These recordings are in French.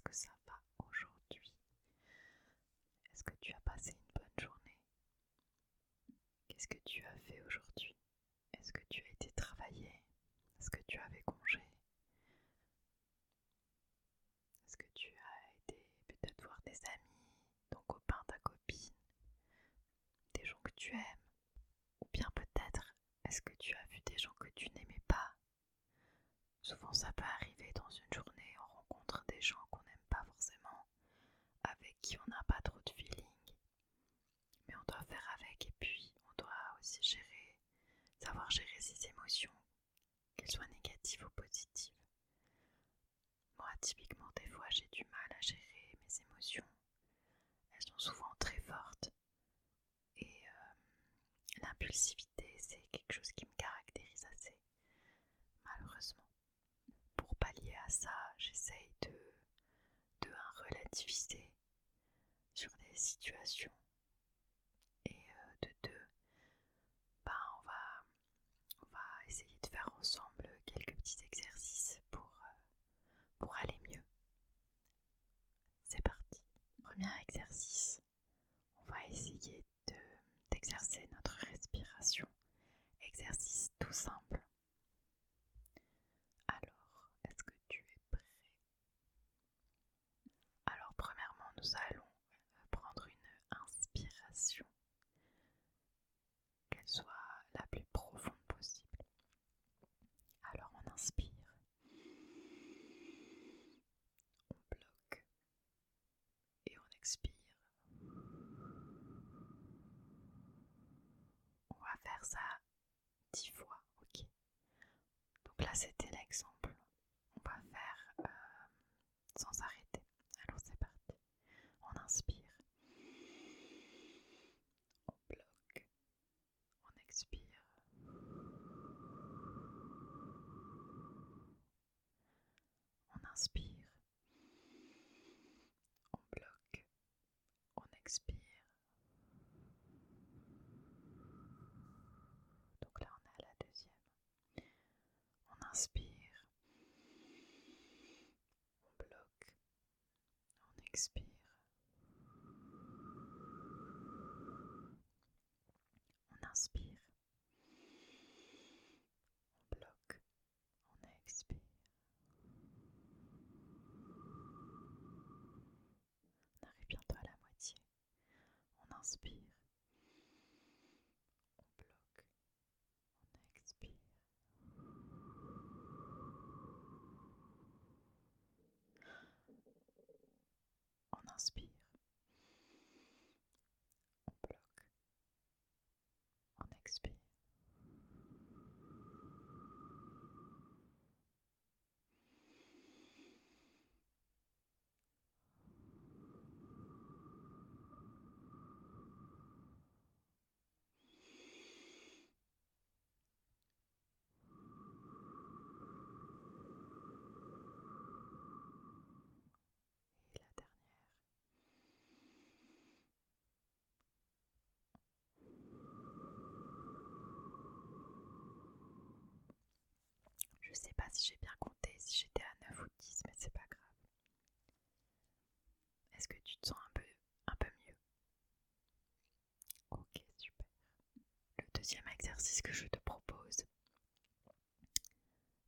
est-ce que ça va aujourd'hui? Est-ce que tu as passé une bonne journée? Qu'est-ce que tu as fait aujourd'hui? Est-ce que tu as été travailler Est-ce que tu avais congé? Est-ce que tu as été peut-être voir des amis, ton copain, ta copine, des gens que tu aimes? Ou bien peut-être est-ce que tu as vu des gens que tu n'aimais pas? Souvent ça peut arriver dans une journée, on rencontre des gens qu'on n'aime pas forcément, avec qui on n'a pas trop de feeling, mais on doit faire avec et puis on doit aussi gérer, savoir gérer ses émotions, qu'elles soient négatives ou positives. Moi typiquement des fois j'ai du mal à gérer mes émotions, elles sont souvent très fortes et euh, l'impulsivité c'est quelque chose qui me caractérise assez malheureusement. Pour pallier à ça, j'essaye de, de relativiser sur des situations et euh, de deux, bah, on, va, on va essayer de faire ensemble quelques petits exercices pour, euh, pour aller mieux. C'est parti. Premier exercice, on va essayer d'exercer notre respiration. Exercice tout simple. Alors, est-ce que tu es prêt Alors, premièrement, nous allons prendre une inspiration, qu'elle soit la plus profonde possible. Alors, on inspire, on bloque et on expire. On va faire ça dix fois, ok Donc là c'était l'exemple. On va faire euh, sans arrêter. Alors c'est parti. On inspire. On bloque. On expire. On inspire. On bloque. On expire. Donc là on est à la deuxième. On inspire. On bloque. On expire. On inspire. On bloque. On expire. On arrive bientôt à la moitié. On inspire. On bloque. On expire. On inspire. On bloque. On expire. Et la dernière. Je sais pas si j'ai bien compté, si j'étais à 9 ou 10, mais c'est pas grave. Est-ce que tu te sens un peu, un peu mieux? Ok, super. Le deuxième exercice que je te propose,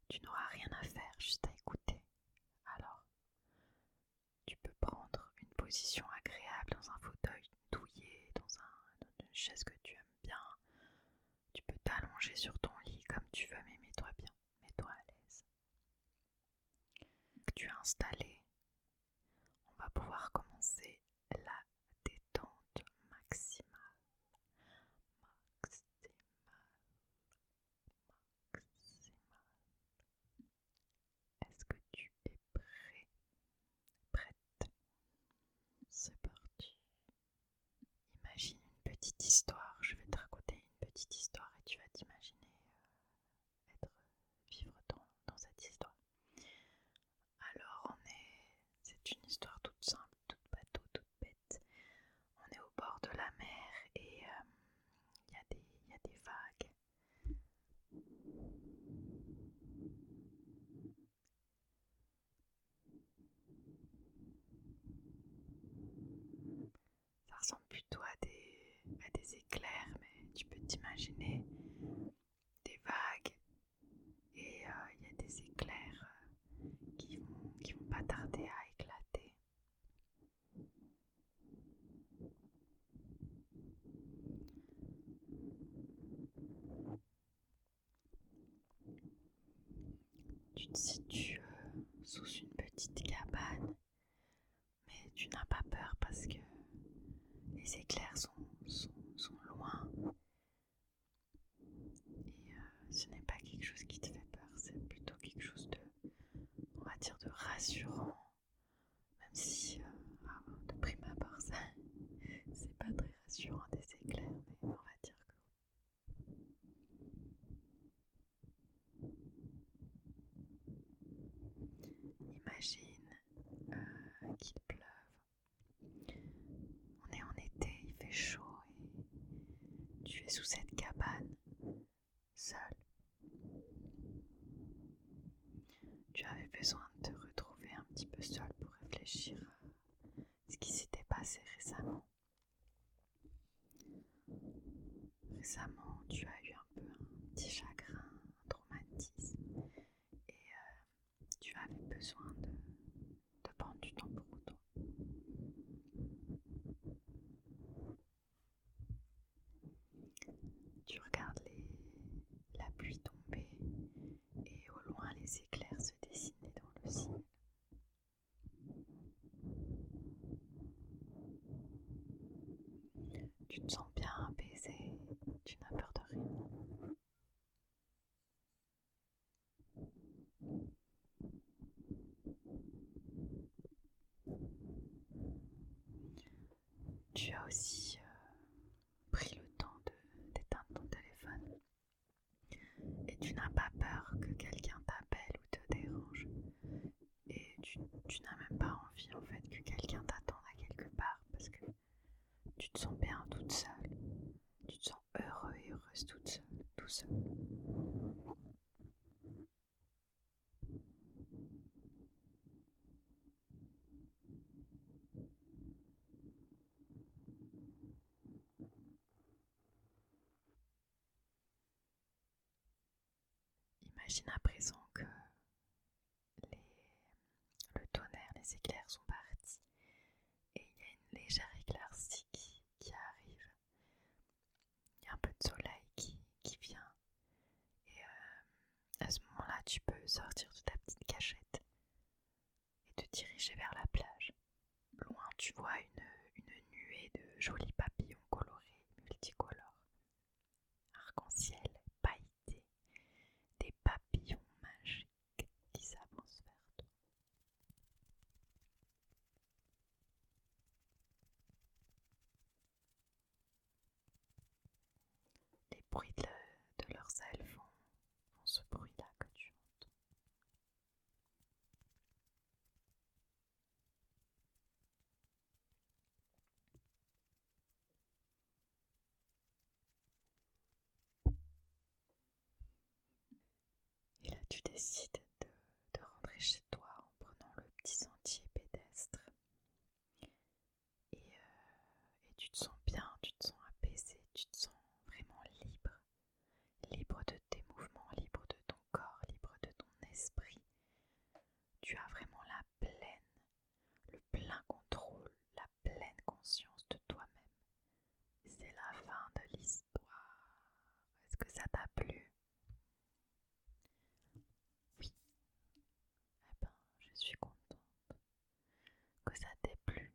tu n'auras rien à faire, juste à écouter. Alors, tu peux prendre une position agréable dans un fauteuil douillet, dans, un, dans une chaise que tu aimes bien. Tu peux t'allonger sur ton lit comme tu veux, mais mets-toi bien, mets-toi à l'aise. Que tu as installé, on va pouvoir commencer la détente maximale. Maximale. Maximale. Est-ce que tu es prêt Prête C'est parti. Imagine une petite histoire. Je vais te raconter une petite histoire et tu vas t'imaginer euh, être vivre dans, dans cette histoire. Alors on est. C'est une histoire toute simple, toute bateau, toute toi à des, à des éclairs, mais tu peux t'imaginer des vagues et euh, il y a des éclairs euh, qui vont, qui vont pas tarder à éclater. Tu te situes euh, sous une petite cabane, mais tu n'as pas peur parce que les éclairs sont, loin. Et euh, ce n'est pas quelque chose qui te fait peur, c'est plutôt quelque chose de, on va dire, de rassurant. Même si, euh, ah, de prime abord, c'est pas très rassurant des éclairs, mais on va dire que Imagine euh, qu'il pleuve. On est en été, il fait chaud et tu es sous cette cabane, seul. Tu avais besoin de te retrouver un petit peu seul pour réfléchir à ce qui s'était passé récemment. Récemment, tu as eu un peu un petit chagrin, un traumatisme, et euh, tu avais besoin de, de prendre du temps pour toi. Tu regardes les, la pluie tomber et au loin les éclairs se dessiner dans le ciel. Tu te sens bien apaisé, tu n'as peur de rien. Tu as aussi euh, pris le temps d'éteindre ton téléphone. Et tu n'as pas peur que quelqu'un t'appelle ou te dérange. Et tu, tu n'as même pas envie en fait que quelqu'un t'attende à quelque part parce que tu te sens bien toute seule, tu te sens heureux et heureuse toute seule, tout seul. Imagine à présent que les, le tonnerre, les éclairs sont partis et il y a une légère éclaircie qui, arrive. Il y a un peu de soleil qui, vient et euh, à ce moment-là tu peux sortir de ta petite bruits de, leurs ailes font, font ce bruit-là que tu entends. Et là, tu décides de, rentrer chez toi en prenant le petit sentier pédestre. Et, euh, et tu te sens bien, tu te sens apaisé, tu te sens vraiment libre. Libre de tes mouvements, libre de ton corps, libre de ton esprit. Tu as vraiment la pleine, le plein contrôle, la pleine conscience de toi-même. C'est la fin de l'histoire. Est-ce que ça t'a plu Oui. Eh ben, je suis contente que ça t'ait plu.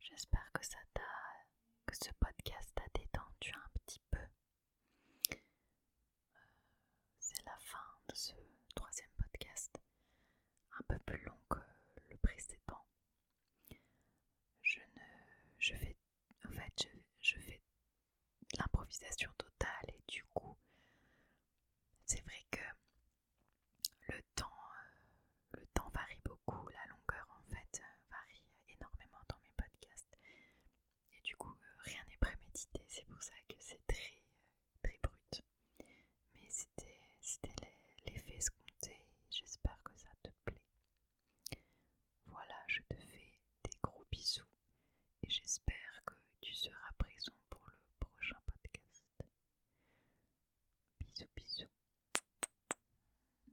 J'espère que ça t'a, que ce podcast